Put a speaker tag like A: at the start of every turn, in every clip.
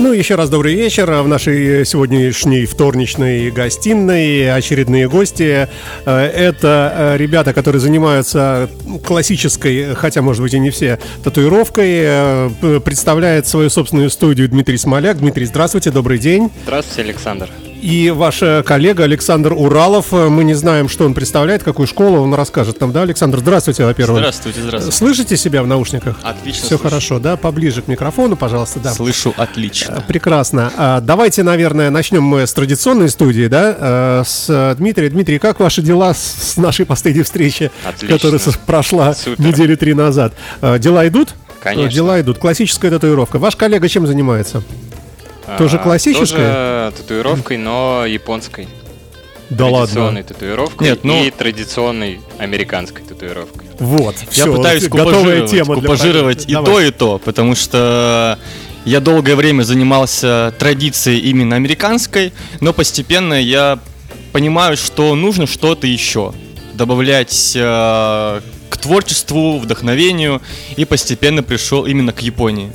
A: Ну, еще раз добрый вечер. В нашей сегодняшней вторничной гостиной очередные гости. Э, это э, ребята, которые занимаются классической, хотя, может быть, и не все, татуировкой. Э, представляет свою собственную студию Дмитрий Смоляк. Дмитрий, здравствуйте, добрый день.
B: Здравствуйте, Александр.
A: И ваш коллега Александр Уралов, мы не знаем, что он представляет, какую школу он расскажет нам, да, Александр? Здравствуйте, во-первых.
B: Здравствуйте, здравствуйте.
A: Слышите себя в наушниках?
B: Отлично.
A: Все слышу. хорошо, да? Поближе к микрофону, пожалуйста, да.
B: Слышу отлично.
A: Э, прекрасно. А, давайте, наверное, начнем мы с традиционной студии, да, э, с Дмитрием. Дмитрий, как ваши дела с нашей последней встречи,
B: Отлично.
A: которая прошла
B: Супер.
A: недели три назад? Э, дела идут?
B: Конечно.
A: Дела идут. Классическая татуировка. Ваш коллега чем занимается? Тоже
B: А,
A: классическая?
B: Тоже татуировкой, но японской.
A: Да
B: традиционной
A: ладно.
B: татуировкой
C: Нет, ну-
B: и традиционной американской татуировкой.
A: Вот.
C: Я
A: всё,
C: пытаюсь купажировать,
A: тема для
C: купажировать и
A: Давай.
C: то, и то, потому что я долгое время занимался традицией именно американской, но постепенно я понимаю, что нужно что-то еще добавлять э, к творчеству, вдохновению, и постепенно пришел именно к Японии.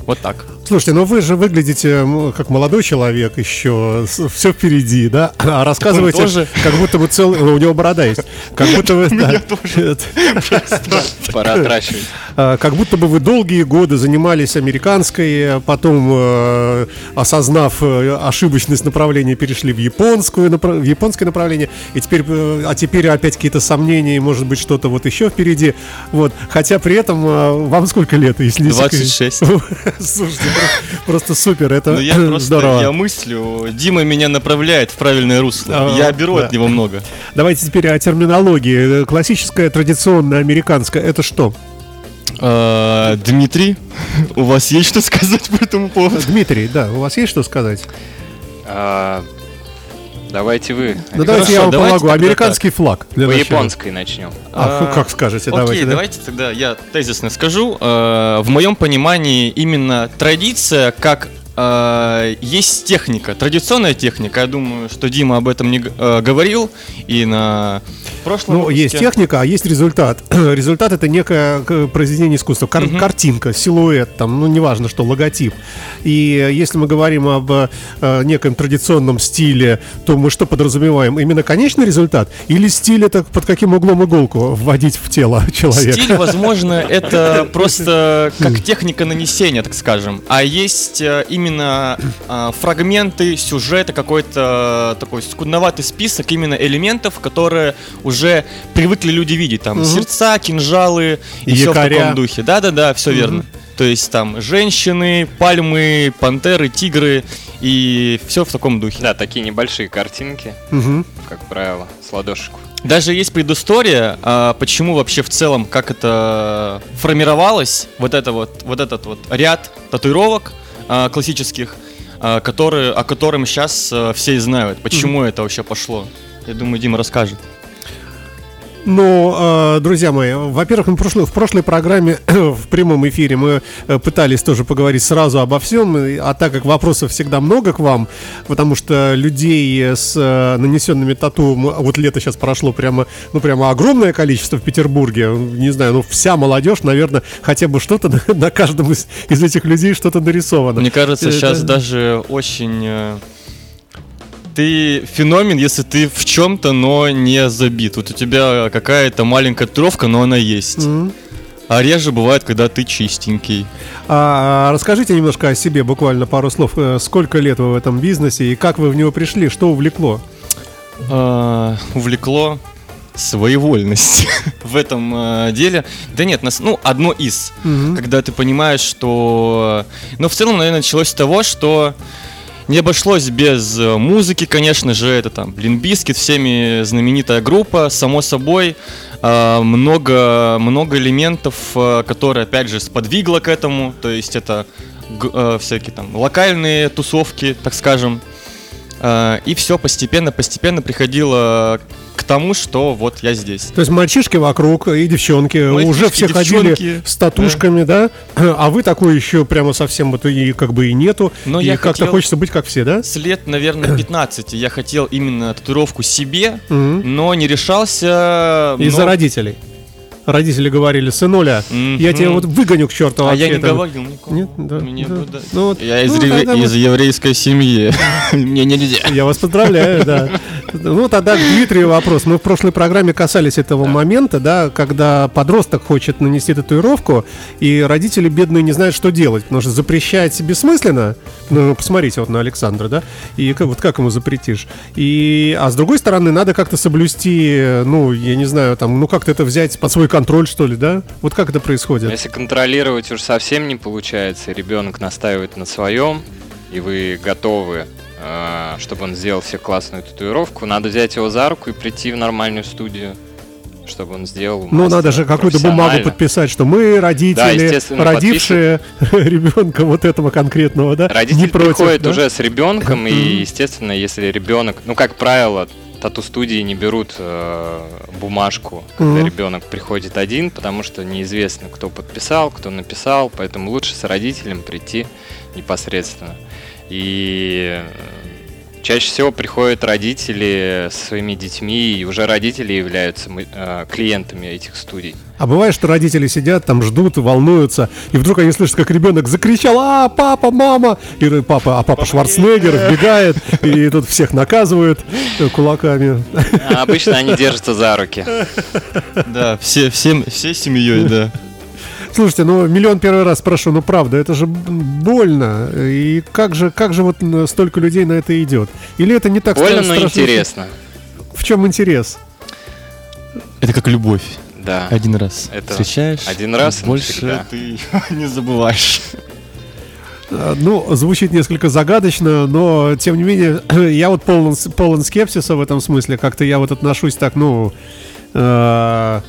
C: Вот так.
A: Слушайте, ну вы же выглядите как молодой человек еще, все впереди, да? А рассказываете,
C: тоже.
A: как будто бы целый... ну, у него борода есть. Как будто вы... да.
B: Пора отращивать.
A: А, Как будто бы вы долгие годы занимались американской, потом, э, осознав э, ошибочность направления, перешли в японскую, в японское направление, и теперь, э, а теперь опять какие-то сомнения, может быть, что-то вот еще впереди. Вот. Хотя при этом э, вам сколько лет, если не секрет?
C: 26.
A: Слушайте, просто супер, это
C: Ну, я
A: здорово.
C: я мыслю, Дима меня направляет в правильное русло.
A: А,
C: я беру
A: да.
C: от него много.
A: Давайте теперь о терминологии. Классическая, традиционная, американская, это что?
C: А, Дмитрий, у вас есть что сказать по этому поводу?
A: Дмитрий, да, у вас есть что сказать?
B: А, Давайте вы.
A: Ну давайте я вам
C: давайте
A: помогу. Американский флаг. для
B: По
A: начала.
B: японской начнем.
A: А, фу, как скажете,
C: Окей,
A: давайте. да?
C: давайте тогда я тезисно скажу. Э, В моем понимании именно традиция как есть техника, традиционная техника. Я думаю, что Дима об этом не э, говорил и на прошлом
A: Ну,
C: выпуске.
A: есть техника, а есть результат. результат это некое произведение искусства, кар-
C: Мгм.
A: картинка, силуэт, там, ну, неважно что, логотип. И э, если мы говорим об э, неком традиционном стиле, то мы что подразумеваем? Именно конечный результат? Или стиль это под каким углом иголку вводить в тело человека?
C: Стиль, возможно, это просто как техника нанесения, так скажем. А есть э, именно э, фрагменты сюжета, какой-то такой скудноватый список именно элементов, которые уже привыкли люди видеть. Там
A: Мгм.
C: сердца, кинжалы и все в таком духе. Да-да-да, все
A: Мгм.
C: верно. То есть там женщины, пальмы, пантеры, тигры и все в таком духе.
B: Да, такие небольшие картинки,
A: Мгм.
B: как правило, с ладошечку.
C: Даже есть предыстория, а, почему вообще в целом, как это формировалось, вот это вот, вот этот вот ряд татуировок а, классических, а, которые, о котором сейчас а, все и знают, почему это вообще пошло. Я думаю, Дима расскажет.
A: Ну, э, друзья мои, во-первых, в прошлой, в прошлой программе в прямом эфире мы э, пытались тоже поговорить сразу обо всем, а так как вопросов всегда много к вам, потому что людей с э, нанесенными тату, вот лето сейчас прошло прямо, ну прямо огромное количество в Петербурге, не знаю, ну вся молодежь, наверное, хотя бы что-то на, на каждом из, из этих людей что-то нарисовано.
C: Мне кажется, сейчас даже очень... э, Ты феномен, если ты в чем-то, но не забит. Вот у тебя какая-то маленькая татуировка, но она есть.
A: Мгм.
C: А реже бывает, когда ты чистенький.
A: А, расскажите немножко о себе, буквально пару слов. Э, Сколько лет вы в этом бизнесе и как вы в него пришли, что увлекло?
C: А, увлекло своевольность в этом а, деле. Да нет, нас, ну, одно из.
A: Мгм.
C: Когда ты понимаешь, что... Ну, в целом, наверное, началось с того, что не обошлось без э, музыки, конечно же, это там Блинбискет, всеми знаменитая группа, само собой, а, много, много элементов, а, которые, опять же, сподвигло к этому, то есть это э, всякие там локальные тусовки, так скажем, и все постепенно, постепенно приходило к тому, что вот я здесь.
A: То есть мальчишки вокруг и девчонки
C: Мальчишки,
A: уже все ходили
C: девчонки,
A: с татушками, да. А вы такой еще прямо совсем вот и как бы и нету.
C: Но
A: и
C: я
A: как-то
C: хотел-
A: хочется быть как все, да?
C: С лет, наверное, 15 я хотел именно татуировку себе, но не решался.
A: Из-за
C: но-
A: родителей. Родители говорили, сынуля, я тебя вот выгоню к черту
C: А я не
A: вообще там».
C: говорил никому.
A: Нет? Да,
C: Мне
A: да.
C: бы.
A: Ну вот,
C: Я из,
A: ну, тогда мы-
C: из еврейской семьи. Мне нельзя.
A: Я вас поздравляю, да. Ну, тогда к Дмитрию вопрос. Мы в прошлой программе касались этого момента, да, когда подросток хочет нанести татуировку, и родители бедные не знают, что делать, потому что запрещать бессмысленно. Ну, посмотрите вот на Александра, да, и как, вот как ему запретишь. И, а с другой стороны, надо как-то соблюсти, ну, я не знаю, там, ну, как-то это взять под свой контроль, что ли, да? Вот как это происходит?
B: Если контролировать уж совсем не получается, ребенок настаивает на своем, и вы готовы, чтобы он сделал себе классную татуировку, надо взять его за руку и прийти в нормальную студию, чтобы он сделал.
A: Ну, надо же какую-то бумагу подписать, что мы родители,
B: естественно,
A: родившие ребенка вот этого конкретного, да,
B: Родитель
A: не против.
B: приходит
A: да?
B: уже с ребенком, и, естественно, если ребенок, ну, как правило, тату-студии не берут э, бумажку, когда
A: Мгм.
B: ребенок приходит один, потому что неизвестно, кто подписал, кто написал, поэтому лучше с родителем прийти непосредственно. И э, чаще всего приходят родители со своими детьми, и уже родители являются э, клиентами этих студий.
A: А бывает, что родители сидят там, ждут, волнуются, и вдруг они слышат, как ребенок закричал, а, папа, мама, и папа, а папа Шварценеггер вбегает, и тут всех наказывают э, кулаками.
B: А обычно они держатся за руки.
C: Да, все, всем, всей семьей, да.
A: Слушайте, ну миллион первый раз прошу, ну правда, это же больно. И как же, как же вот столько людей на это идет? Или это не так
B: Больно,
A: стра-
B: но
A: страшно?
B: интересно.
A: В чем интерес?
C: Это как любовь.
B: Да.
C: Один раз
B: Это
C: встречаешь,
B: один раз и
C: больше ты не забываешь.
A: А, Ну, звучит несколько загадочно, но тем не менее, я вот полон, полон скепсиса в этом смысле. Как-то я вот отношусь так, ну, э,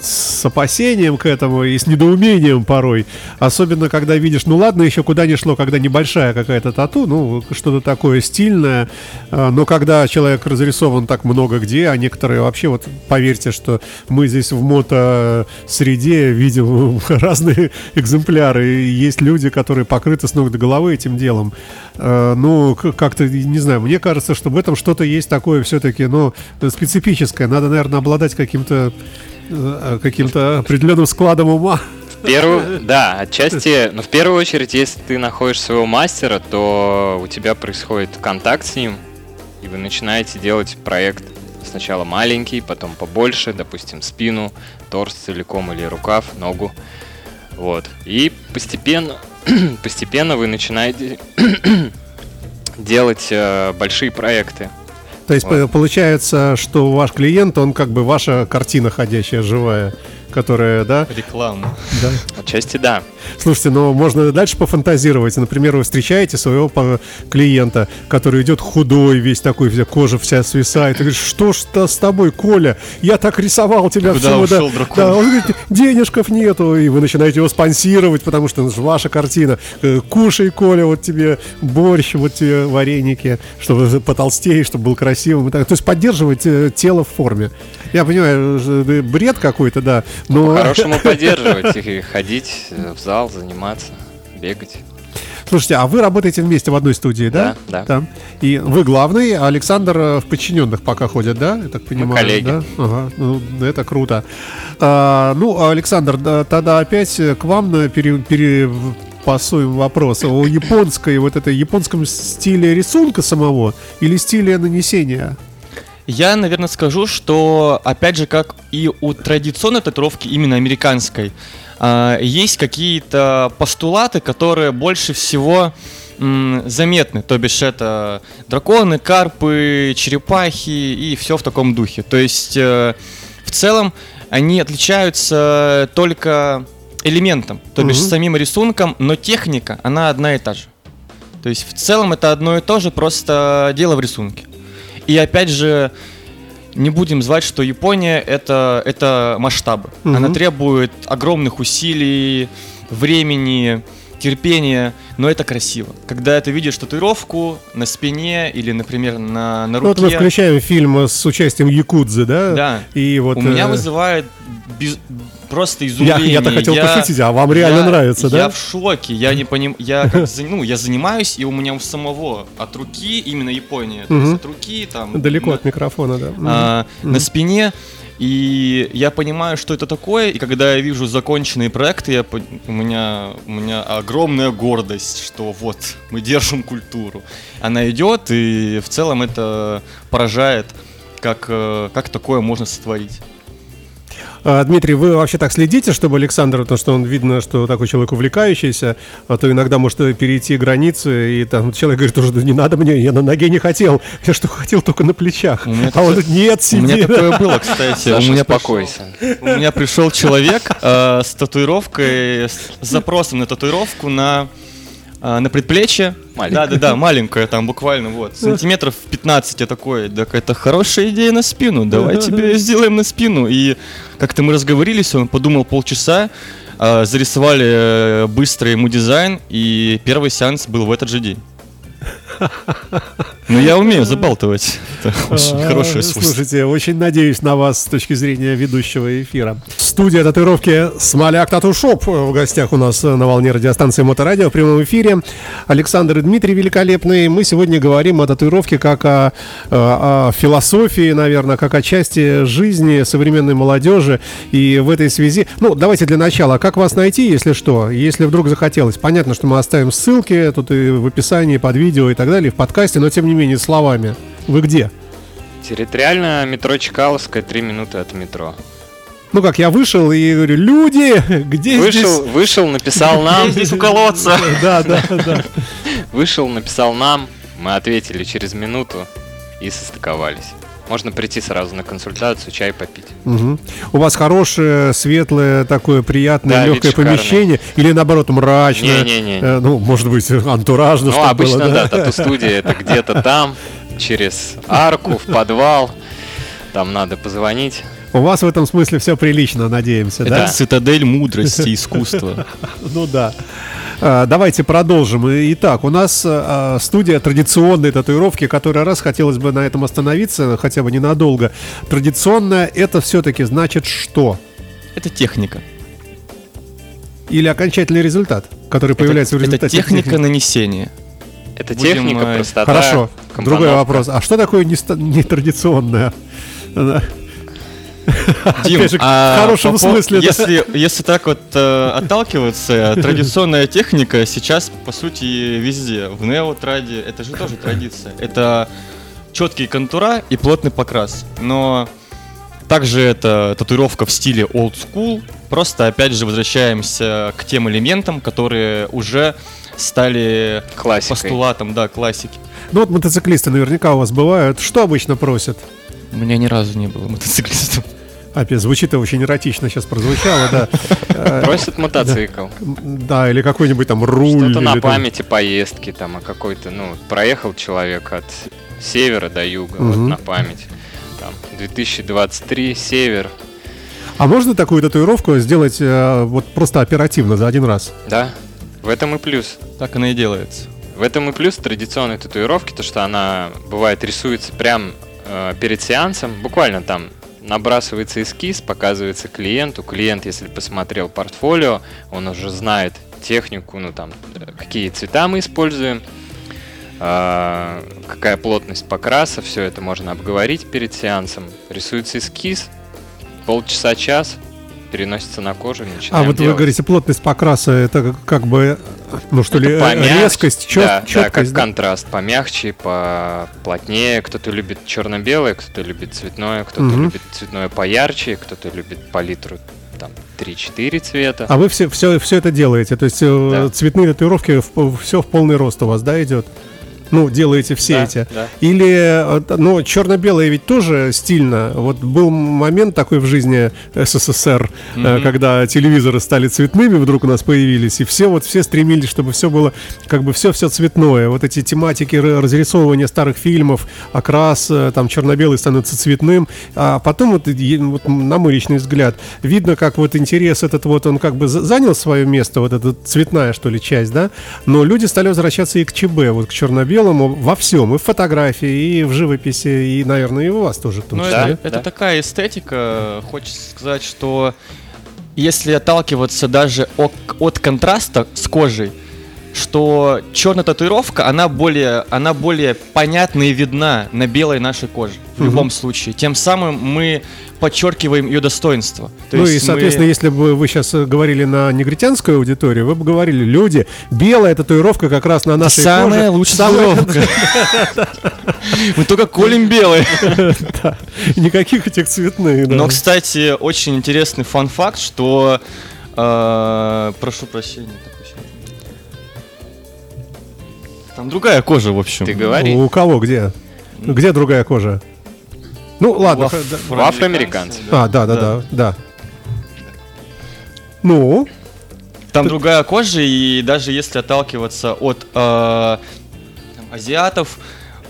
A: с опасением к этому и с недоумением порой. Особенно, когда видишь, ну ладно, еще куда ни шло, когда небольшая какая-то тату, ну, что-то такое стильное. А, Но когда человек разрисован так много где, а некоторые вообще, вот поверьте, что мы здесь в мото-среде видим разные экземпляры. И есть люди, которые покрыты с ног до головы этим делом. Э, Ну, как-то, не знаю, мне кажется, что в этом что-то есть такое все-таки, ну, специфическое. Надо, наверное, обладать каким-то каким-то определенным складом ума.
B: Первую, да, отчасти, но в первую очередь, если ты находишь своего мастера, то у тебя происходит контакт с ним, и вы начинаете делать проект сначала маленький, потом побольше, допустим, спину, торс целиком или рукав, ногу. Вот. И постепенно, постепенно вы начинаете делать э, большие проекты.
A: То есть по- получается, что ваш клиент, он как бы ваша картина ходящая, живая, которая, да,
C: Реклама.
A: да.
B: Отчасти да.
A: Слушайте, ну можно дальше пофантазировать. Например, вы встречаете своего клиента, который идет худой, весь такой, вся кожа вся свисает. И говоришь, что ж то с тобой, Коля? Я так рисовал тебя
C: Куда
A: всего, да».
C: ушел дракон?
A: Да, он говорит, денежков нету, и вы начинаете его спонсировать, потому что это же ваша картина. Э, Кушай, Коля, вот тебе борщ, вот тебе вареники, чтобы потолстее, чтобы был красивым. и так. То есть поддерживать э, тело в форме. Я понимаю, э, бред какой-то, да. Но...
B: По-хорошему поддерживать и ходить э, в зал, заниматься, бегать.
A: Слушайте, а вы работаете вместе в одной студии, да?
B: Да, да.
A: И вы главный, а Александр э, в подчиненных пока ходит, да? Я так понимаю.
B: коллеги.
A: Да? Ага, ну, это круто. А, ну, Александр, да, тогда опять э, к вам на пере, перепасуем вопрос о японской, вот этой японском стиле рисунка самого или стиле нанесения?
C: Я, наверное, скажу, что, опять же, как и у традиционной татуировки, именно американской, а, есть какие-то постулаты, которые больше всего заметны. То бишь это драконы, карпы, черепахи и все в таком духе. То есть э, в целом они отличаются только элементом, то бишь самим рисунком, но техника, она одна и та же. То есть в целом это одно и то же, просто дело в рисунке. И опять же, не будем звать, что Япония это, это масштабы.
A: Мгм.
C: Она требует огромных усилий, времени, терпения, но это красиво. Когда ты видишь татуировку на спине или, например, на, на
A: Ну, вот мы
C: руке,
A: включаем фильм с участием Якудзы, да?
C: да,
A: И вот,
C: у меня
A: э,
C: вызывает без- просто
A: я,
C: изумление.
A: я-то хотел
C: Я-
A: пошутить, а вам реально
C: я-
A: нравится,
C: Я
A: да?
C: в шоке, я не понимаю, я как ну, я занимаюсь, и у меня у самого от руки, именно Япония, то есть от руки там...
A: Далеко
C: на-
A: от микрофона, да.
C: А, на спине И я понимаю, что это такое, и когда я вижу законченные проекты, я, у, меня, у меня огромная гордость, что вот, мы держим культуру. Она идет, и в целом это поражает, как, э, как такое можно сотворить.
A: А, Дмитрий, вы вообще так следите, чтобы Александр, потому что он видно, что такой человек увлекающийся, а то иногда может перейти границы, и там человек говорит, уже не надо мне, я на ноге не хотел, я что хотел только на плечах. А он говорит, нет, сиди.
C: У меня такое было, кстати.
B: у меня успокойся.
C: У меня пришел человек э, с татуировкой, с запросом на татуировку на а, на предплечье.
B: Маленькая.
C: Да, да, да, маленькая, там буквально вот, сантиметров 15 я такой, так это хорошая идея на спину, давай тебе сделаем на спину. И как-то мы разговорились, он подумал полчаса, а, зарисовали э, быстро ему дизайн, и первый сеанс был в этот же день. Ну, я умею забалтывать. Это очень а, хорошее свойство.
A: Слушайте, очень надеюсь на вас с точки зрения ведущего эфира. Студия татуировки Смоляк Тату Шоп в гостях у нас на волне радиостанции Моторадио в прямом эфире. Александр и Дмитрий великолепные. Мы сегодня говорим о татуировке как о, о, о философии, наверное, как о части жизни современной молодежи. И в этой связи, ну, давайте для начала, как вас найти, если что, если вдруг захотелось. Понятно, что мы оставим ссылки тут и в описании под видео и так далее, в подкасте, но тем не менее словами. Вы где?
B: Территориально метро Чкаловская, три минуты от метро.
A: Ну как, я вышел и говорю, люди, где
B: вышел,
A: здесь?
B: Вышел, написал нам.
C: Здесь у колодца.
A: Да, да, да.
B: Вышел, написал нам, мы ответили через минуту и состыковались. Можно прийти сразу на консультацию, чай попить.
A: Угу. У вас хорошее, светлое, такое приятное, да, легкое помещение, или наоборот мрачное?
B: Не-не-не.
A: Э, ну, может быть, антуражно.
B: Ну, обычно, было, да, да тату-студия это где-то там, через арку, в подвал. Там надо позвонить.
A: У вас в этом смысле все прилично, надеемся,
C: это
A: да?
C: Это цитадель мудрости, искусства.
A: Ну да. А, давайте продолжим. Итак, у нас а, студия традиционной татуировки, который раз хотелось бы на этом остановиться, хотя бы ненадолго. Традиционная это все-таки значит что?
C: Это техника.
A: Или окончательный результат, который
C: это,
A: появляется в результате
C: Это техника техники. нанесения.
B: Это Будем, техника, э, простота.
A: Хорошо. Другой вопрос. А что такое нетрадиционное?
C: Дим, же, а в хорошем по, смысле. Если, да. если так вот э, отталкиваться, традиционная техника сейчас, по сути, везде. В неотраде это же тоже традиция. Это четкие контура и плотный покрас. Но также это татуировка в стиле old school. Просто, опять же, возвращаемся к тем элементам, которые уже стали
B: Классикой.
C: постулатом, да, классики.
A: Ну вот мотоциклисты наверняка у вас бывают. Что обычно просят?
C: У меня ни разу не было мотоциклистом.
A: Опять звучит очень эротично сейчас прозвучало, да.
B: Просят мотоцикл.
A: Да, или какой-нибудь там руль.
B: Что-то на памяти поездки, там, а какой-то, ну, проехал человек от севера до юга, вот на память. Там, 2023, север.
A: А можно такую татуировку сделать э, вот просто оперативно за один раз?
B: Да, в этом и плюс.
C: Так она и делается.
B: В этом и плюс традиционной татуировки, то что она бывает рисуется прям э, перед сеансом, буквально там набрасывается эскиз, показывается клиенту. Клиент, если посмотрел портфолио, он уже знает технику, ну там, какие цвета мы используем, э, какая плотность покраса, все это можно обговорить перед сеансом. Рисуется эскиз, полчаса-час, переносится на кожу.
A: А вот делать. вы говорите, плотность покраса, это как бы, ну что это ли, помягче, резкость, чет,
B: да,
A: четкость?
B: Да, как да? контраст, помягче, поплотнее. Кто-то любит черно-белое, кто-то любит цветное, кто-то угу. любит цветное поярче, кто-то любит палитру там 3-4 цвета.
A: А вы все, все, все это делаете? То есть э, да. цветные татуировки, все в полный рост у вас, да, идет? Ну, делаете все да, эти. Да. Или, э, ну, черно-белое ведь тоже стильно. Вот был момент такой в жизни СССР, mm-hmm. когда телевизоры стали цветными, вдруг у нас появились, и все вот все стремились, чтобы все было как бы все-все цветное. Вот эти тематики разрисовывания старых фильмов, окрас, э, там, черно-белый становится цветным. А потом, вот, вот на мой личный взгляд, видно, как вот интерес этот вот, он как бы занял свое место, вот эта цветная, что ли, часть, да, но люди стали возвращаться и к ЧБ, вот к черно-белому белому во всем, и в фотографии, и в живописи, и, наверное, и у вас тоже.
C: Ну, это, да? это такая эстетика. Хочется сказать, что если отталкиваться даже от, от контраста с кожей, что черная татуировка, она более, она более понятна и видна на белой нашей коже. В любом случае. Тем самым мы подчеркиваем ее достоинство. То
A: ну
C: есть
A: и, соответственно,
C: мы...
A: если бы вы сейчас говорили на негритянскую аудиторию, вы бы говорили, люди, белая татуировка как раз на нашей
C: Самая
A: коже.
C: лучшая
A: Самая-
C: татуировка. Мы только колем белые.
A: Никаких этих цветных. да.
C: Но, кстати, очень интересный фан-факт, что... э, Прошу прощения. Там другая кожа, в общем.
B: Ты говори.
A: У кого, где? Где другая кожа? Ну, ладно. Да.
B: У афроамериканцев.
A: А, да, да, да, да. Ну,
C: Там другая кожа, и даже если отталкиваться от э, азиатов,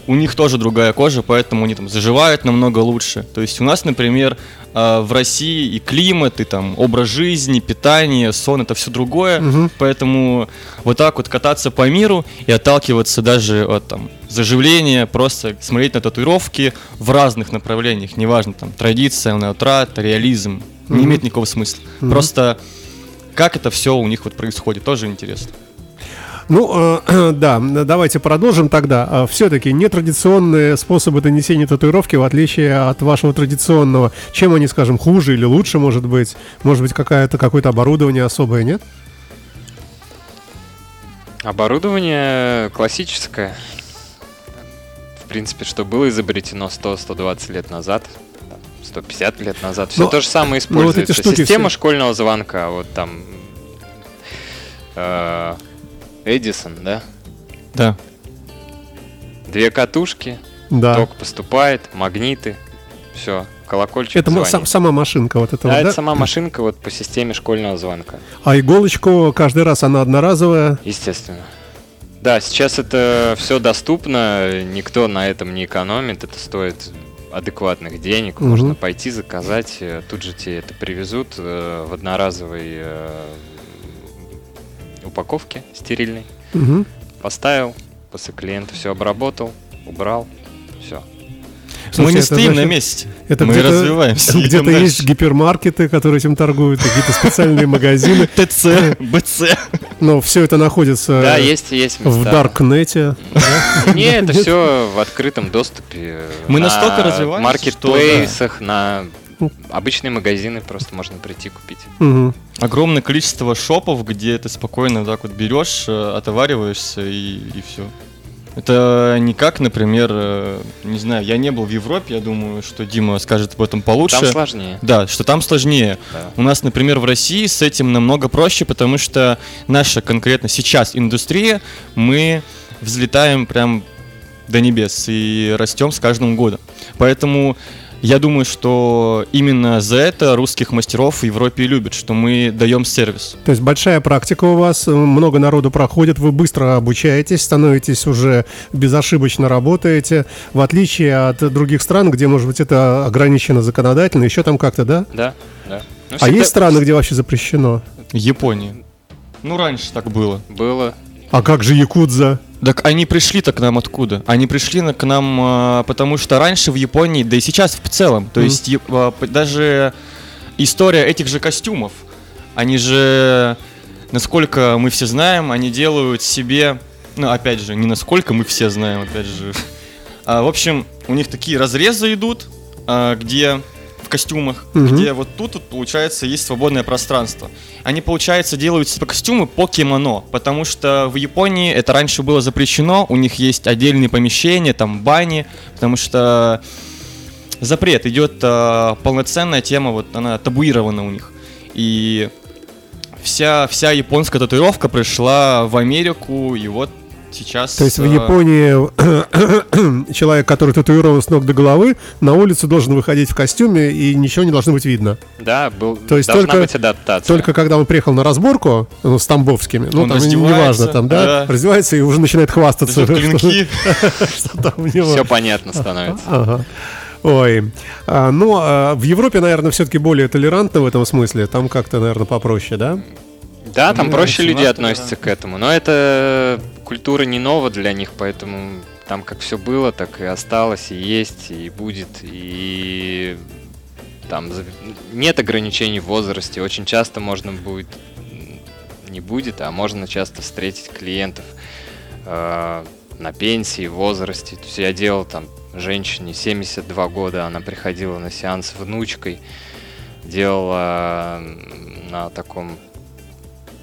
C: у них тоже другая кожа, поэтому они там заживают намного лучше. То есть у нас, например, э, в России и климат, и там образ жизни, питание, сон это все другое.
A: Мгм.
C: Поэтому вот так вот кататься по миру и отталкиваться даже от там заживления, просто смотреть на татуировки в разных направлениях, неважно там традиция, неотрат, реализм, не
A: Мгм.
C: имеет никакого смысла.
A: Мгм.
C: Просто как это все у них вот происходит, тоже интересно.
A: Ну, э, да, давайте продолжим тогда. Все-таки нетрадиционные способы нанесения татуировки, в отличие от вашего традиционного, чем они, скажем, хуже или лучше, может быть? Может быть, какая-то, какое-то оборудование особое, нет?
B: Оборудование классическое. В принципе, что было изобретено 100-120 лет назад, там, 150 лет назад. Все
A: Но-
B: то же самое
A: ну, вот
B: используется. Система
A: все-
B: школьного звонка, вот там э, Эдисон, да?
C: Да.
B: Две катушки,
A: Да.
B: ток поступает, магниты, все, колокольчик
A: Это
B: звонит.
A: сам- сама машинка вот эта
B: Да,
A: вот,
B: это
A: да?
B: сама машинка вот по системе школьного звонка.
A: А иголочку каждый раз она одноразовая.
B: Естественно. Да, сейчас это все доступно, никто на этом не экономит, это стоит адекватных денег,
A: Мгм.
B: можно пойти заказать, э, тут же тебе это привезут э, в одноразовой э, упаковке стерильной.
A: Мгм.
B: Поставил, после клиента все обработал, убрал, все.
C: Мы
A: Слушай,
C: не стоим на
A: значит-
C: месте.
A: Это
C: Мы
A: где-то-
C: развиваемся.
A: Где-то есть гипермаркеты, которые этим торгуют, какие-то специальные магазины.
C: ТЦ, БЦ.
A: Но все это находится
B: Да, есть, есть
A: в. Даркнете.
B: Не, это все в открытом доступе.
C: Мы
B: на
C: настолько развиваемся,
B: маркетплейсах, на обычные магазины просто можно прийти купить.
A: Мгм.
C: Огромное количество шопов, где ты спокойно вот так вот берешь, э, отовариваешься и, все. Это не как, например, э, не знаю, я не был в Европе, я думаю, что Дима скажет об этом получше.
B: Там сложнее.
C: Да, что там сложнее.
B: да.
C: У нас, например, в России с этим намного проще, потому что наша конкретно сейчас индустрия, мы взлетаем прям до небес и растем с каждым годом. Поэтому я думаю, что именно за это русских мастеров в Европе и любят, что мы даем сервис.
A: То есть большая практика у вас, много народу проходит, вы быстро обучаетесь, становитесь уже безошибочно работаете, в отличие от других стран, где, может быть, это ограничено законодательно, еще там как-то, да?
B: Да, да. Ну,
A: А
B: всегда
A: есть страны, где вообще запрещено?
C: Япония. Ну, раньше так было.
B: Было.
A: А как же Якудза?
C: Так они пришли-то к нам откуда? Они пришли к нам, а, потому что раньше в Японии, да и сейчас в целом, то
A: Мгм.
C: есть а, даже история этих же костюмов, они же, насколько мы все знаем, они делают себе, ну опять же, не насколько мы все знаем, опять же, А, в общем, у них такие разрезы идут, а, где в костюмах,
A: Мгм.
C: где вот тут вот, получается есть свободное пространство. Они, получается, делают костюмы по кимоно, потому что в Японии это раньше было запрещено, у них есть отдельные помещения, там бани, потому что запрет идет а, полноценная тема, вот она табуирована у них. И вся, вся японская татуировка пришла в Америку, и вот сейчас...
A: То есть в
C: а,
A: Японии человек, который татуирован с ног до головы, на улицу должен выходить в костюме и ничего не должно быть видно.
B: Да, был,
A: То есть
B: должна
A: только-
B: быть адаптация.
A: Только когда он приехал на разборку ну, с Тамбовскими, ну
C: Он
A: там
C: раздевается,
A: неважно, там, да,
C: да.
A: раздевается и уже начинает хвастаться.
C: клинки.
A: что там у него.
B: Все понятно становится.
A: Ага. Ой, а, ну а в Европе, наверное, все-таки более толерантно в этом смысле. Там как-то, наверное, попроще, да?
B: Да, там
C: Ну,
B: проще люди относятся к этому. Но это культура не нова для них, поэтому там как все было, так и осталось, и есть, и будет. И там нет ограничений в возрасте. Очень часто можно будет не будет, а можно часто встретить клиентов э, на пенсии, в возрасте. То есть я делал там женщине 72 года, она приходила на сеанс внучкой, делала на таком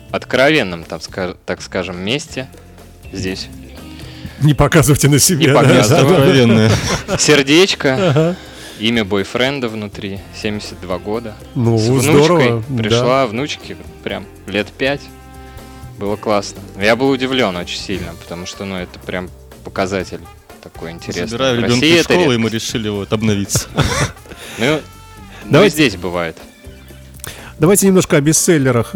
B: откровенном, так, так скажем, месте здесь.
A: Не показывайте на себе.
B: Не да?
C: Откровенное.
B: Сердечко. Имя бойфренда внутри, 72 года.
A: Ну,
B: С внучкой
A: здорово.
B: пришла
A: да.
B: внучке прям лет 5. Было классно. Я был удивлен очень сильно, потому что, ну, это прям показатель такой интересный.
C: Забираю ребенка из школы, и мы решили вот обновиться.
B: Ну, ну и
A: Давайте-
B: здесь бывает.
A: Давайте немножко о бестселлерах.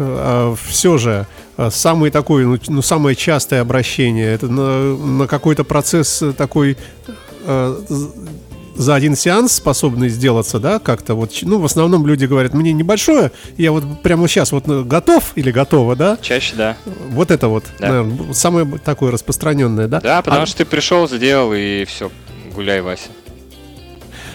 A: Все же, а, самый такой, ну, ну, самое частое обращение, это на, на какой-то процесс э, такой э, за один сеанс способный сделаться, да, как-то вот, ну, в основном люди говорят, мне небольшое, я вот прямо сейчас вот ну, готов или готова, да,
B: Чаще, да.
A: вот это вот,
B: Да.
A: наверное, самое такое распространенное, да.
B: Да, потому
A: А-
B: что ты пришел, сделал, и все, гуляй, Вася.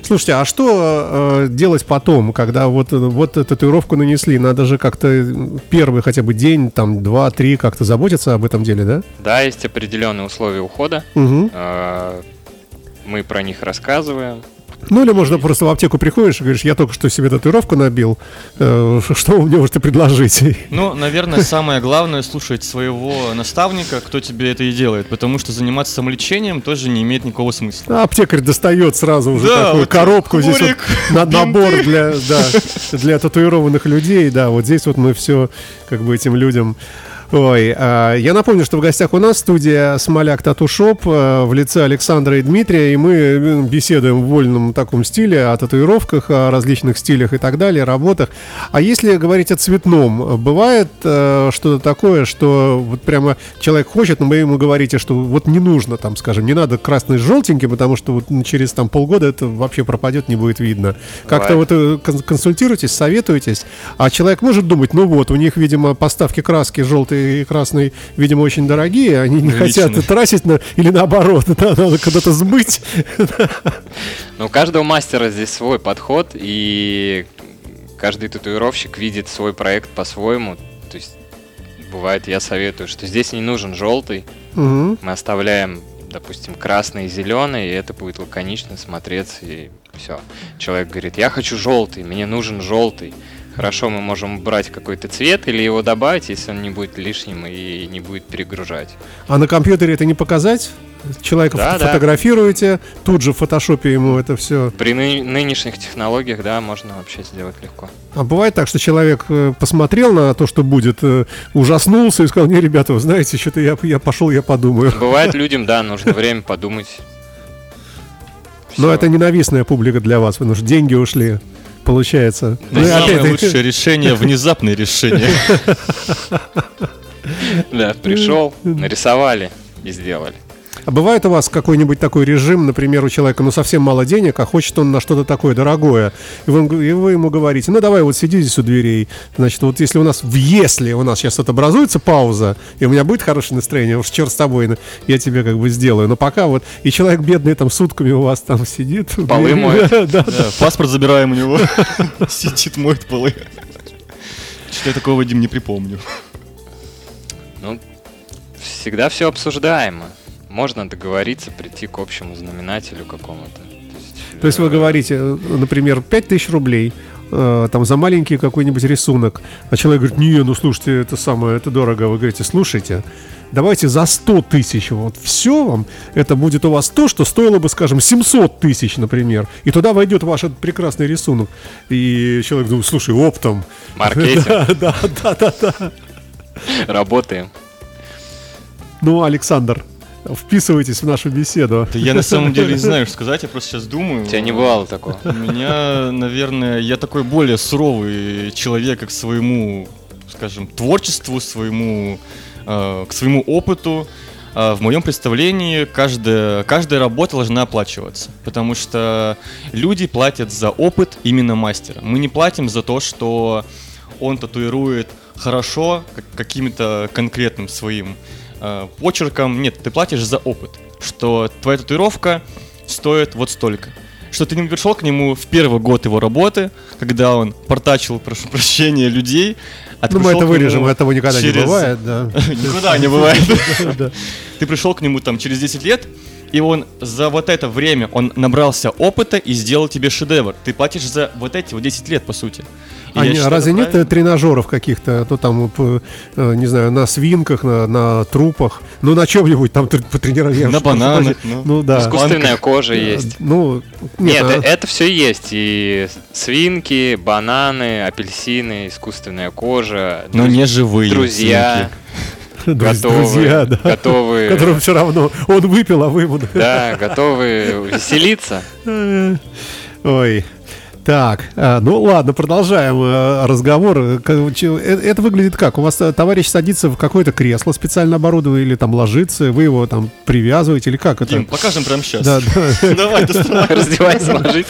A: Слушайте, а что э, делать потом, когда вот, э, вот татуировку нанесли? Надо же как-то э, первый хотя бы день, там, два, три, как-то заботиться об этом деле, да?
B: Да, есть определенные условия ухода.
A: Угу.
B: э, Мы про них рассказываем.
A: Ну или можно просто в аптеку приходишь и говоришь, я только что себе татуировку набил, э, что вы мне можете предложить?
C: Ну, наверное, самое главное слушать своего наставника, кто тебе это и делает, потому что заниматься самолечением тоже не имеет никакого смысла.
A: А аптекарь достает сразу уже
C: Да,
A: такую
C: вот
A: коробку, здесь
C: курик,
A: вот на- набор для, да, для татуированных людей, да, вот здесь вот мы все как бы этим людям... Ой, а, я напомню, что в гостях у нас студия Смоляк Тату Шоп э, в лице Александра и Дмитрия, и мы беседуем в вольном таком стиле о татуировках, о различных стилях и так далее, работах. А если говорить о цветном, бывает э, что-то такое, что вот прямо человек хочет, но вы ему говорите, что вот не нужно, там, скажем, не надо красный с желтеньким, потому что вот через там полгода это вообще пропадет, не будет видно. Как-то вот э, кон- консультируетесь, советуетесь, а человек может думать, ну вот, у них, видимо, поставки краски желтой и красной, видимо, очень дорогие, они не
C: Лично.
A: хотят тратить на, или наоборот, да, надо когда-то сбыть.
B: Но у каждого мастера здесь свой подход, и каждый татуировщик видит свой проект по-своему. То есть бывает, я советую, что здесь не нужен желтый,
A: Мгм.
B: мы оставляем, допустим, красный и зеленый, и это будет лаконично смотреться, и все. Человек говорит, я хочу желтый, мне нужен желтый. Хорошо, мы можем убрать какой-то цвет или его добавить, если он не будет лишним и не будет перегружать.
A: А на компьютере это не показать? Человека
B: Да,
A: фото-
B: да.
A: фотографируете, тут же в фотошопе ему это все.
B: При ны- нынешних технологиях, да, можно вообще сделать легко.
A: А бывает так, что человек э, посмотрел на то, что будет, э, ужаснулся и сказал, не, ребята, вы знаете, что-то я, я пошел, я подумаю.
B: Бывает людям, да, нужно время подумать.
A: Но это ненавистная публика для вас, потому что деньги ушли, получается.
C: Да,
A: Ну
C: самое
A: опять-
C: лучшее решение – внезапное решение.
B: Да, пришел, нарисовали и сделали.
A: А бывает у вас какой-нибудь такой режим, например, у человека, ну, совсем мало денег, а хочет он на что-то такое дорогое, и вы, и вы ему говорите, ну, давай вот сиди здесь у дверей, значит, вот если у нас, в если у нас сейчас вот образуется пауза, и у меня будет хорошее настроение, уж черт с тобой, я тебе как бы сделаю, но пока вот, и человек бедный там сутками у вас там сидит.
B: Полы моет.
A: Да, да.
C: Да, паспорт забираем у него. Сидит, моет полы. Что я такого, Вадим, не припомню.
B: Ну, всегда все обсуждаемо. Можно договориться, прийти к общему знаменателю какому-то.
A: То есть вы
B: э,
A: говорите, э, например, 5000 рублей, э, там за маленький какой-нибудь рисунок, а человек говорит, не, ну слушайте, это самое, это дорого. Вы говорите, слушайте, давайте за 100 тысяч, вот все вам, это будет у вас то, что стоило бы, скажем, 700 тысяч, например, и туда войдет ваш этот прекрасный рисунок. И человек думает, слушай, оптом.
B: Маркетинг.
A: Да, да, да, да, да.
B: Работаем.
A: Ну, Александр, вписывайтесь в нашу беседу.
C: Да я на самом деле не знаю, что сказать, я просто сейчас думаю.
B: У тебя не бывало такого.
C: У меня, наверное, я такой более суровый человек к своему, скажем, творчеству, своему, э, к своему опыту. А в моем представлении каждая, каждая работа должна оплачиваться, потому что люди платят за опыт именно мастера. Мы не платим за то, что он татуирует хорошо как- каким-то конкретным своим э, почерком. Нет, ты платишь за опыт, что твоя татуировка стоит вот столько что ты не пришел к нему в первый год его работы, когда он портачил, прошу прощения, людей. а
A: Ну, мы это вырежем,
C: нему
A: этого никогда не
C: через-
A: бывает, да.
C: Никуда не бывает. Ты пришел к нему там через 10 лет, И он за вот это время, он набрался опыта и сделал тебе шедевр. Ты платишь за вот эти вот 10 лет, по сути.
A: А не-
C: считаю,
A: разве нет
C: правильно.
A: э, тренажеров каких-то, то там, э, э, не знаю, на свинках, на, на трупах, ну на чем-нибудь там тр- потренировать?
C: На бананах, ну.
A: Ну да.
B: Искусственная кожа есть.
A: Ну,
B: Нет,
A: нет, а-
B: это все есть. И свинки, бананы, апельсины, искусственная кожа.
C: Но
B: друз-
C: не живые.
B: Друзья,
A: друз-
B: готовы,
A: друзья, да.
B: готовы,
A: Которым все равно он выпил, а вы ему...
B: да, готовы веселиться.
A: Ой. Так, а, ну ладно, продолжаем э, разговор. Э, э, Это выглядит как? У вас э, товарищ садится в какое-то кресло специально оборудованное или там ложится, вы его там привязываете или как это?
C: Дим, покажем прямо сейчас.
A: Да, да.
C: Давай, доставай.
B: Раздевайся, ложись.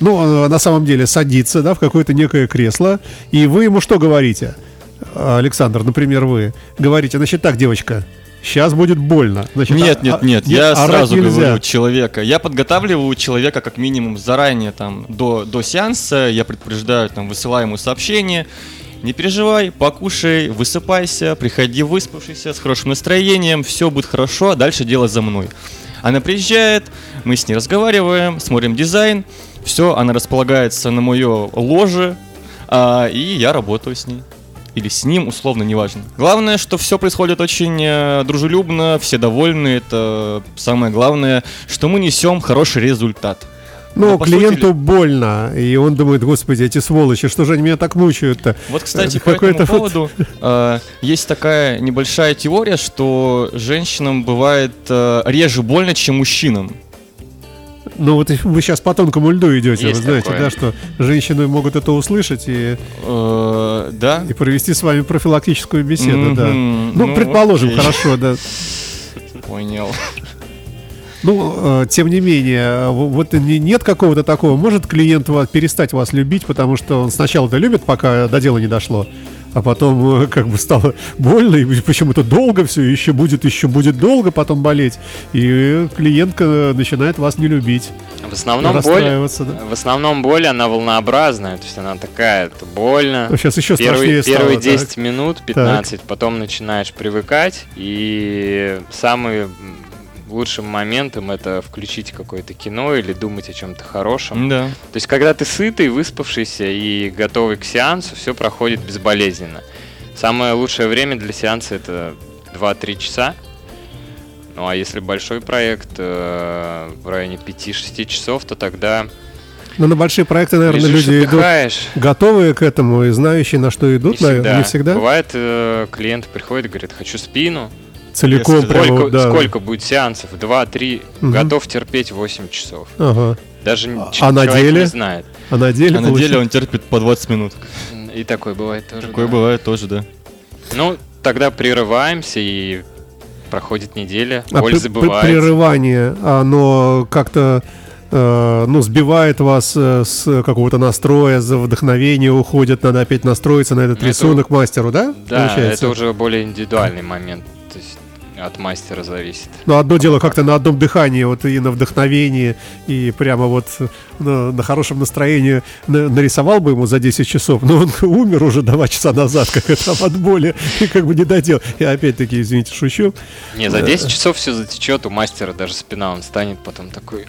A: Ну, э, на самом деле садится, да, в какое-то некое кресло, и вы ему что говорите? Александр, например, вы говорите, значит, так, девочка, сейчас будет больно. Значит,
C: Нет,
A: а-
C: нет,
A: а-
C: нет, я сразу
A: нельзя.
C: говорю человека. Я подготавливаю человека как минимум заранее, там, до, до сеанса, я предупреждаю, там, высылаю ему сообщение. Не переживай, покушай, высыпайся, приходи выспавшийся, с хорошим настроением, все будет хорошо, а дальше дело за мной. Она приезжает, мы с ней разговариваем, смотрим дизайн, все, она располагается на мое ложе, а, и я работаю с ней. Или с ним, условно, неважно. Главное, что все происходит очень э, дружелюбно, все довольны, это самое главное, что мы несем хороший результат.
A: Ну,
C: Ну, по
A: клиенту
C: сути-
A: больно, и он думает, господи, эти сволочи, что же они меня так мучают-то?
C: Вот, кстати,
A: Это
C: по этому поводу э, есть такая небольшая теория, что женщинам бывает э, реже больно, чем мужчинам.
A: Ну, вот вы сейчас по тонкому льду идете,
B: Есть
A: вы знаете,
B: такое.
A: да, что женщины могут это услышать и,
C: Э, да?
A: и провести с вами профилактическую беседу, да.
C: Мгм,
A: Ну, предположим,
C: окей.
A: хорошо, да.
C: Понял.
A: Ну, э, тем не менее, вот не- нет какого-то такого. Может клиент вас, перестать вас любить, потому что он сначала-то любит, пока до дела не дошло, а потом э, как бы стало больно, и почему-то долго все, еще будет, еще будет долго потом болеть, и клиентка начинает вас не любить,
B: В основном боль.
A: Да.
B: в основном боль, она волнообразная, то есть она такая, это больно.
A: Сейчас еще
B: Первые,
A: стало.
B: первые
A: так.
B: 10 минут, 15, потом начинаешь привыкать, и самым м, лучшим моментом это включить какое-то кино или думать о чем-то хорошем.
C: Да.
B: То есть, когда ты сытый, выспавшийся и готовый к сеансу, все проходит безболезненно. Самое лучшее время для сеанса это 2-3 часа. Ну а если большой проект э, в районе 5-6 часов, то тогда
A: Но на большие проекты, наверное,
B: лежишь,
A: люди идут
B: отдыхаешь.
A: готовые к этому и знающие, на что
B: Не
A: идут, наверное, не всегда.
B: Бывает, э, клиент приходит и говорит, хочу спину.
A: Целиком
C: Если-
A: прямо,
B: Сколько,
A: да.
B: сколько будет сеансов? 2-3.
A: Мгм.
B: Готов терпеть 8 часов.
A: Ага.
B: Даже
A: А- а на деле?
B: не знает.
A: А на деле,
C: А на деле он терпит по 20 минут.
B: И такое бывает тоже.
C: Такое
B: да.
C: бывает тоже, да.
B: Ну, тогда прерываемся и проходит неделя,
A: А
B: боль
A: при- при-
B: забывается.
A: прерывание, оно как-то э, ну, сбивает вас э, с какого-то настроя, за вдохновение уходит, надо опять настроиться на этот
B: Это-
A: рисунок мастеру, да?
B: Да,
A: Получается?
B: это уже более индивидуальный момент. От мастера зависит.
A: Ну, одно дело как-то на одном дыхании, вот и на вдохновении, и прямо вот на, на хорошем настроении на- нарисовал бы ему за 10 часов, но он умер уже два часа назад, как это от боли, и как бы не доделал. И опять-таки, извините, шучу.
B: Не, за 10 часов все затечет, у мастера даже спина, он станет потом такой...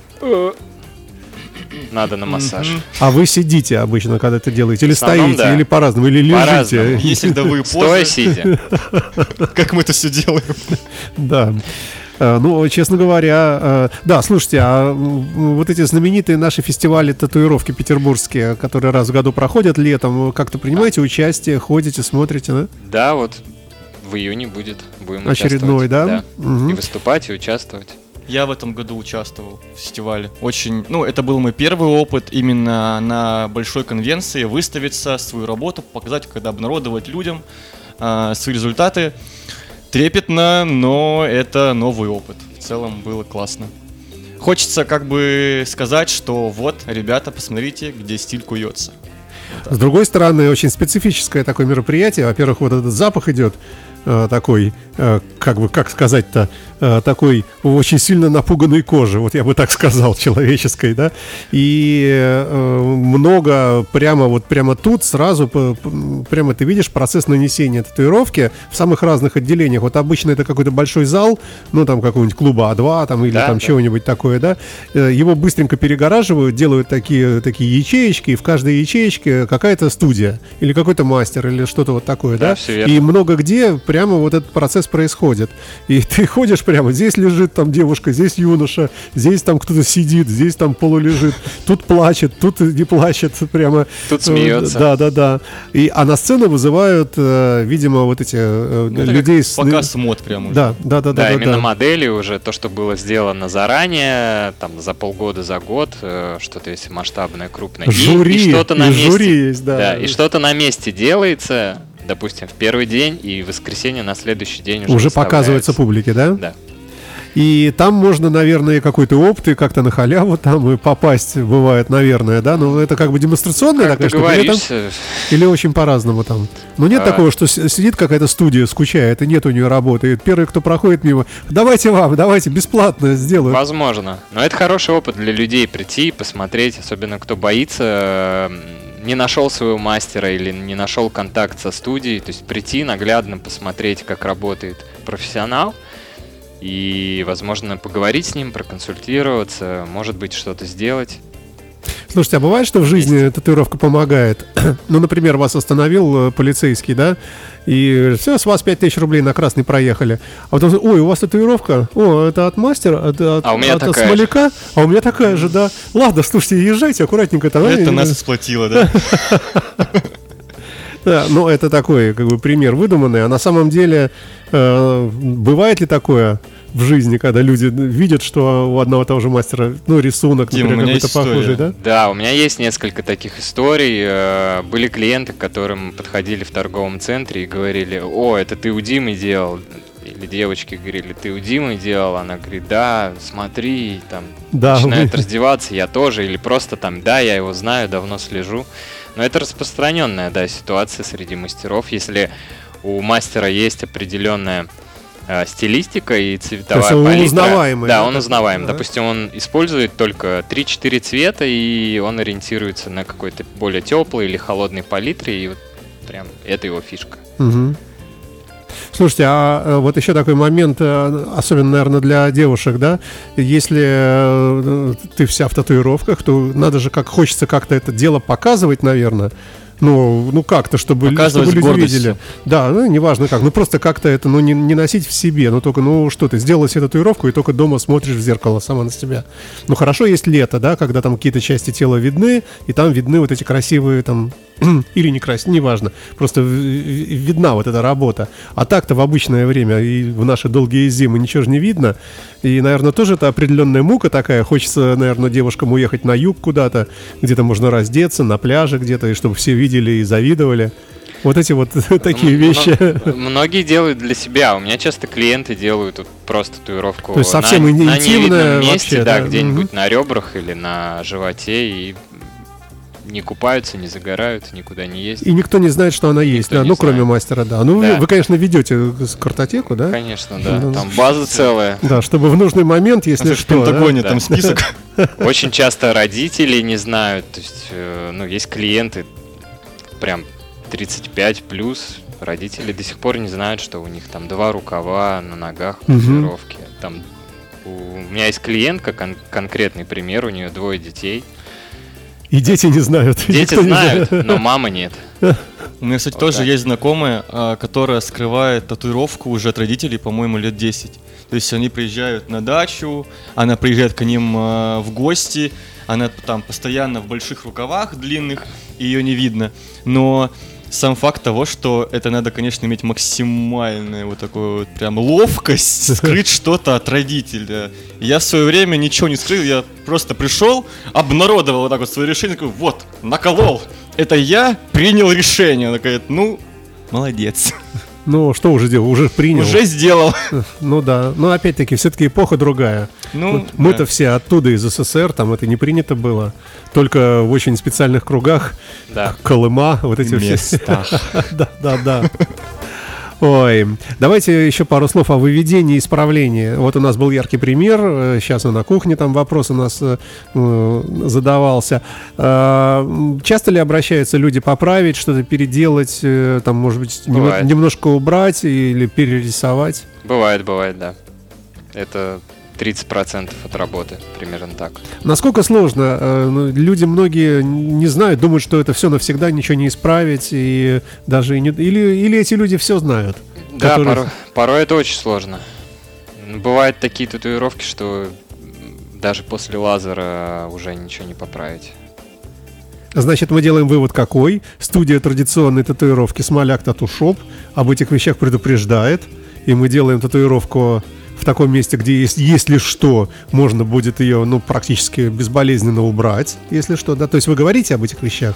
B: «Э, Надо на массаж.
A: А вы сидите обычно, когда это делаете? Или
B: основном,
A: стоите,
B: да.
A: или по-разному, или лежите?
B: По-разному.
C: Есть рядовые
B: Стоя,
C: позы,
B: сидя.
C: как мы это все делаем.
A: Да. Э, Ну, честно говоря, э, да, слушайте, а вот эти знаменитые наши фестивали татуировки петербургские, которые раз в году проходят летом, вы как-то принимаете участие, ходите, смотрите, да?
B: Да, вот в июне будет. Будем
A: Очередной,
B: участвовать.
A: да? Мгм.
B: И выступать, и участвовать.
C: Я в этом году участвовал в фестивале. Очень, ну, это был мой первый опыт именно на большой конвенции выставиться, свою работу, показать, когда обнародовать людям а, свои результаты. Трепетно, но это новый опыт. В целом было классно. Хочется как бы сказать, что вот, ребята, посмотрите, где стиль куется.
A: С другой стороны, очень специфическое такое мероприятие. Во-первых, вот этот запах идет э, такой, э, как бы, как сказать-то, э, такой очень сильно напуганной кожи, вот я бы так сказал, человеческой, да, и много прямо вот прямо тут сразу, прямо ты видишь процесс нанесения татуировки в самых разных отделениях. Вот обычно это какой-то большой зал, ну там какого-нибудь клуба А2 там или
B: Да,
A: там
B: да.
A: чего-нибудь такое, да, его быстренько перегораживают, делают такие, такие ячеечки, и в каждой ячеечке какая-то студия или какой-то мастер или что-то вот такое, да,
B: Да, всё верно.
A: и много где прямо вот этот процесс происходит. И ты ходишь прямо, здесь лежит там девушка, здесь юноша, здесь там кто-то сидит, здесь там полулежит, тут плачет, тут не плачет, прямо.
B: Тут
A: э,
B: смеется.
A: Да, да, да. И, а на сцену вызывают, э, видимо, вот эти э,
C: Ну,
A: людей с...
C: показ мод прям уже.
A: Да, да, да, да,
B: Да,
A: да,
B: именно
A: да.
B: модели уже, то, что было сделано заранее, там, за полгода, за год, что-то если масштабное, крупное. И-
A: Жюри,
B: и, что-то на
A: и
B: месте.
A: жюри есть, да.
B: Да, и что-то на месте делается, допустим, в первый день, и в воскресенье на следующий день уже
A: Уже показывается публике, да?
B: Да.
A: И там можно, наверное, какой-то опыт и как-то на халяву там и попасть бывает, наверное, да? Но это как бы демонстрационная
B: Как
A: такая штука, или, там- или очень по-разному там. Но нет
B: А.
A: такого, что сидит какая-то студия, скучает, и нет у нее работы. И первый, кто проходит мимо, давайте вам, давайте, бесплатно сделаю.
B: Возможно. Но это хороший опыт для людей прийти, посмотреть, особенно кто боится, не нашел своего мастера или не нашел контакт со студией. То есть прийти наглядно посмотреть, как работает профессионал. И, возможно, поговорить с ним, проконсультироваться, может быть, что-то сделать.
A: Слушайте, а бывает, что в жизни татуировка помогает? ну, например, вас остановил э, полицейский, да? И все, с вас 5000 рублей на красный проехали. А потом, ой, у вас татуировка? О, это от мастера? Это от,
B: А у меня
A: от
B: такая же.
A: смоляка? А у меня такая же, да. Ладно, слушайте, езжайте аккуратненько. Там,
C: Это
A: э,
C: нас сплотило, да?
A: Да, ну это такой как бы пример выдуманный, а на самом деле э, бывает ли такое в жизни, когда люди видят, что у одного и того же мастера, ну рисунок,
C: Дима,
A: например, какой-то похожий, да?
B: Да, у меня есть несколько таких историй. Э, Были клиенты, к которым подходили в торговом центре и говорили, о, это ты у Димы делал. Или девочки говорили, ты у Димы делал. Она говорит, да, смотри, и там
A: Да,
B: начинает
A: вы-
B: раздеваться, я тоже. Или просто там, да, я его знаю, давно слежу. Но это распространенная, да, ситуация среди мастеров. Если у мастера есть определенная э, стилистика и цветовая
A: есть он
B: палитра.
A: узнаваемый, да,
B: Да, он узнаваем.
A: да?
B: Допустим, он использует только 3-4 цвета, и он ориентируется на какой-то более теплый или холодной палитре, и вот прям это его фишка.
A: Мгм. Слушайте, а э, вот еще такой момент, э, особенно, наверное, для девушек, да? Если ты вся в татуировках, то надо же, как хочется как-то это дело показывать, наверное. Ну, ну как-то, чтобы, чтобы люди
C: гордостью.
A: видели. Да, ну неважно как. Ну просто как-то это, ну не, не носить в себе. Ну только, ну что ты, сделала себе татуировку и только дома смотришь в зеркало сама на себя. Ну хорошо, есть лето, да, когда там какие-то части тела видны, и там видны вот эти красивые там или не красивые, неважно. Просто видна вот эта работа. А так-то в обычное время и в наши долгие зимы ничего же не видно. И, наверное, тоже это определенная мука такая. Хочется, наверное, девушкам уехать на юг куда-то, где-то можно раздеться, на пляже где-то, и чтобы все видели и завидовали. Вот эти вот такие вещи.
B: мно- Многие делают для себя. У меня часто клиенты делают вот просто татуировку
A: То есть совсем
B: на,
A: ин-
B: на
A: интимное
B: невидном месте,
A: вообще,
B: да,
A: да?
B: где-нибудь на ребрах или на животе, и не купаются, не загорают, никуда не ездят.
A: И никто не знает, что она есть,
B: Никто
A: да, ну, кроме
B: знает.
A: мастера, да. Ну, Вы,
B: Да.
A: вы, конечно, ведете картотеку, да?
B: Конечно, да.
A: Ну,
B: Там база целая.
A: Да, чтобы в нужный момент, если
C: в
A: что, да?
C: Пентагоне
B: Да.
C: там список.
B: Очень часто родители не знают. То есть, э, ну, есть клиенты прям 35 плюс. Родители до сих пор не знают, что у них там два рукава на ногах татуировки. Там у меня есть клиентка, кон- конкретный пример, у нее двое детей.
A: И дети не знают.
B: Дети знают,
A: знает.
B: но мама нет.
C: У меня, кстати,
B: Вот
C: тоже
B: так.
C: есть знакомая, а, которая скрывает татуировку уже от родителей, по-моему, лет 10. То есть они приезжают на дачу, она приезжает к ним а, в гости, она там постоянно в больших рукавах длинных, и ее не видно. Но сам факт того, что это надо, конечно, иметь максимальную вот такую вот прям ловкость, скрыть что-то от родителя. Я в свое время ничего не скрыл, я просто пришел, обнародовал вот так вот свое решение, такой, вот, наколол. Это я принял решение. Она говорит, ну, молодец.
A: Ну, что уже делал? Уже принял.
C: Уже сделал.
A: Ну да. Но опять-таки, все-таки эпоха другая.
C: Ну,
A: Вот Мы-то
C: да.
A: все оттуда, из СССР, там это не принято было. Только в очень специальных кругах.
B: Да.
A: Колыма, вот эти все.
C: местах.
A: Да, да, да. Ой, давайте еще пару слов о выведении и исправлении. Вот у нас был яркий пример. Сейчас на кухне там вопрос у нас э, э, задавался. М, Часто ли обращаются люди поправить, что-то переделать, э, там, может быть,
B: Бывает.
A: немножко убрать или перерисовать?
B: Бывает, бывает, да. Это 30% от работы, примерно так.
A: Насколько сложно? Э, ну, Люди многие не знают, думают, что это все навсегда, ничего не исправить, и даже не- или, или эти люди все знают.
B: Да,
A: Которые-
B: порой, порой это очень сложно. Бывают такие татуировки, что даже после лазера уже ничего не поправить.
A: Значит, мы делаем вывод какой? Студия традиционной татуировки Смоляк Тату Шоп об этих вещах предупреждает. И мы делаем татуировку в таком месте, где есть, если что, можно будет ее, ну, практически безболезненно убрать, если что, да? То есть вы говорите об этих вещах?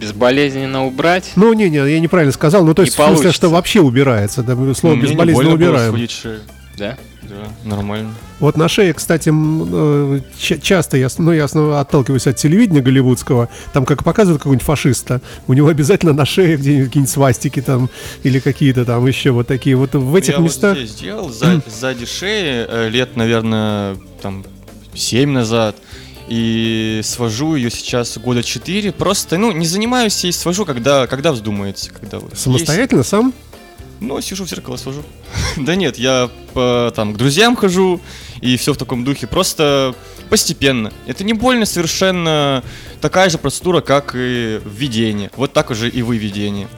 B: Безболезненно убрать?
A: Ну, не, не, я неправильно сказал, ну, то
B: Не
A: есть в смысле,
B: получится.
A: что вообще убирается, да, слово
C: Ну, мне не
A: безболезненно
C: больно было
A: убираем.
C: шею.
B: Да?
C: Да, нормально.
A: Вот на шее, кстати, э, ча- часто я, ну, я отталкиваюсь от телевидения голливудского, там как показывают какого-нибудь фашиста, у него обязательно на шее где-нибудь какие-нибудь свастики там или какие-то там еще вот такие вот в этих
C: я
A: местах.
C: вот здесь делал, за- сзади шеи, э, лет, наверное, там 7 назад. И свожу ее сейчас года 4. Просто, ну, не занимаюсь ей, свожу, когда, когда вздумается. Когда вот есть.
A: Самостоятельно сам?
C: Ну, сижу в зеркало, свожу. да нет, я там к друзьям хожу, и все в таком духе. Просто постепенно. Это не больно совершенно такая же процедура, как и введение. Вот так уже и выведение.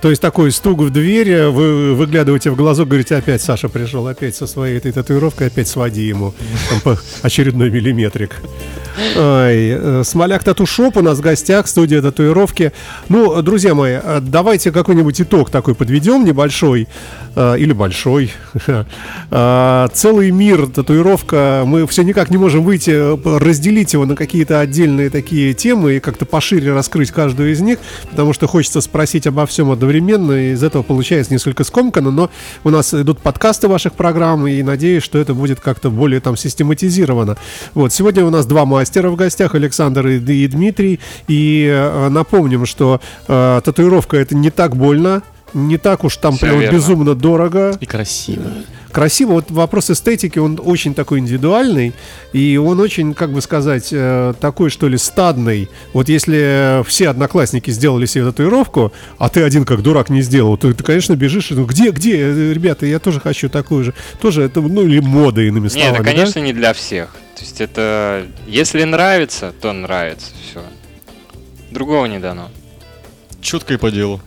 A: То есть такой стук в дверь, э, вы выглядываете в глазок, говорите, опять Саша пришел, опять со своей этой татуировкой, опять своди ему там, по очередной миллиметрик. Ай, э, Смоляк Тату Шоп у нас в гостях, студия татуировки. Ну, друзья мои, э, давайте какой-нибудь итог такой подведем, небольшой э, или большой. Целый мир татуировка, мы все никак не можем выйти, разделить его на какие-то отдельные такие темы и как-то пошире раскрыть каждую из них, потому что хочется спросить обо всем одновременно, и из этого получается несколько скомканно, но у нас идут подкасты ваших программ, и надеюсь, что это будет как-то более там систематизировано. Вот, сегодня у нас два мастера в гостях, Александр и, и Дмитрий, и э, напомним, что э, татуировка это не так больно, не так уж там прям
B: верно.
A: безумно дорого.
C: И красиво.
A: Красиво. Вот вопрос эстетики, он очень такой индивидуальный, и он очень, как бы сказать, э, такой, что ли, стадный. Вот если все одноклассники сделали себе татуировку, а ты один как дурак не сделал, то ты, конечно, бежишь, и, ну, где, где, э, ребята, я тоже хочу такую же. Тоже это, ну, или мода, иными словами,
B: это,
A: да?
B: конечно, не для всех. То есть это... Если нравится, то нравится. Все. Другого не дано.
C: Четко и по делу.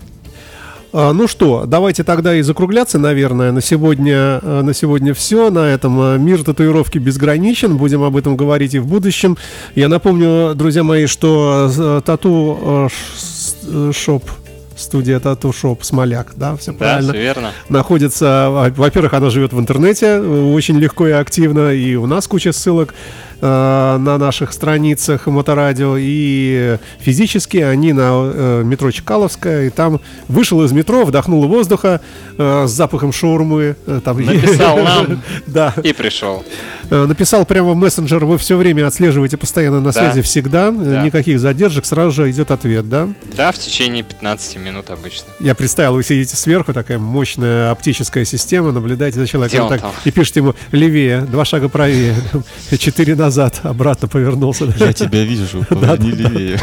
A: А, ну что, давайте тогда и закругляться, наверное. На сегодня, э, на сегодня все. На этом э, мир татуировки безграничен. Будем об этом говорить и в будущем. Я напомню, друзья мои, что э, тату шоп студия тату шоп Смоляк, да, все
B: Да,
A: правильно
B: все верно.
A: находится, во-первых, она живет в интернете очень легко и активно, и у нас куча ссылок э, на наших страницах Моторадио, и физически они на э, метро Чкаловская, и там вышел из метро, вдохнул воздуха э, с запахом шаурмы. э, там,
B: Написал нам.
A: Да,
B: И пришел.
A: Э, написал прямо в мессенджер, вы все время отслеживаете постоянно на
B: Да.
A: связи всегда, э,
B: Да.
A: никаких задержек, сразу же идет ответ, да?
B: Да, в течение 15 минут обычно.
A: Я представил, вы сидите сверху, такая мощная оптическая система, наблюдаете за человеком так, и пишете ему левее, два шага правее, четыре назад, обратно повернулся.
C: Я тебя вижу, поверни левее.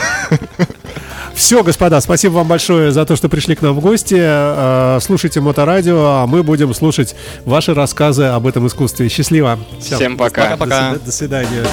A: Все, господа, спасибо вам большое за то, что пришли к нам в гости. Э, Слушайте Моторадио, а мы будем слушать ваши рассказы об этом искусстве. Счастливо.
B: Всем пока.
C: Пока-пока.
A: До свидания.